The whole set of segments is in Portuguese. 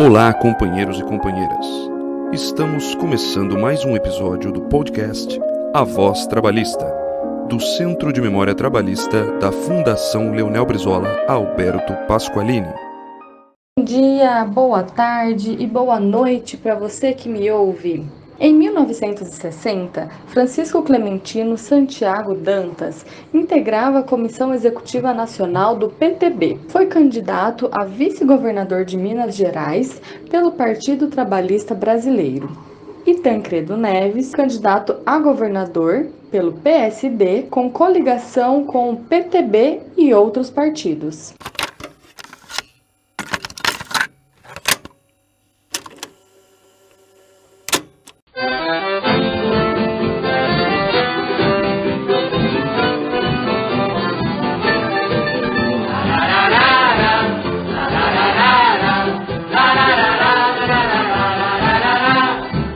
Olá, companheiros e companheiras. Estamos começando mais um episódio do podcast A Voz Trabalhista, do Centro de Memória Trabalhista da Fundação Leonel Brizola Alberto Pasqualini. Bom dia, boa tarde e boa noite para você que me ouve. Em 1960, Francisco Clementino Santiago Dantas integrava a Comissão Executiva Nacional do PTB. Foi candidato a vice-governador de Minas Gerais pelo Partido Trabalhista Brasileiro. E Tancredo Neves, candidato a governador pelo PSD, com coligação com o PTB e outros partidos.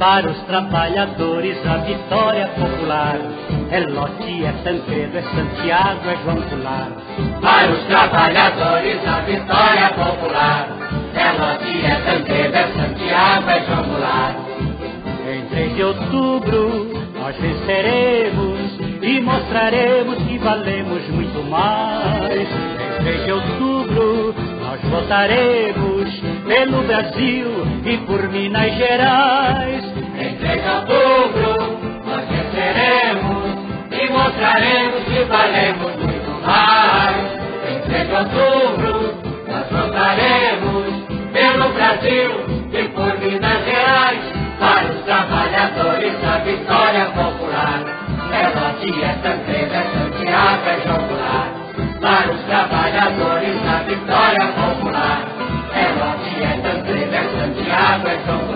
Para os trabalhadores a vitória popular. É Lote, é Tancredo, é Santiago, é João Goulart. Para os trabalhadores a vitória popular. É Lote, é Tancredo, é Santiago, é João Goulart. Em 3 de outubro nós venceremos E mostraremos que valemos muito mais. Em 3 de outubro nós votaremos pelo Brasil e por Minas Gerais. Em 3 de outubro nós venceremos e mostraremos que valemos muito mais. Em 3 de outubro nós votaremos pelo Brasil e por Minas Gerais. Para os trabalhadores a vitória popular. É Lote, é Tancredo, é Santiago, é João Goulart. Para os trabalhadores a vitória popular. É Lote, é Tancredo, é Santiago, é João Goulart.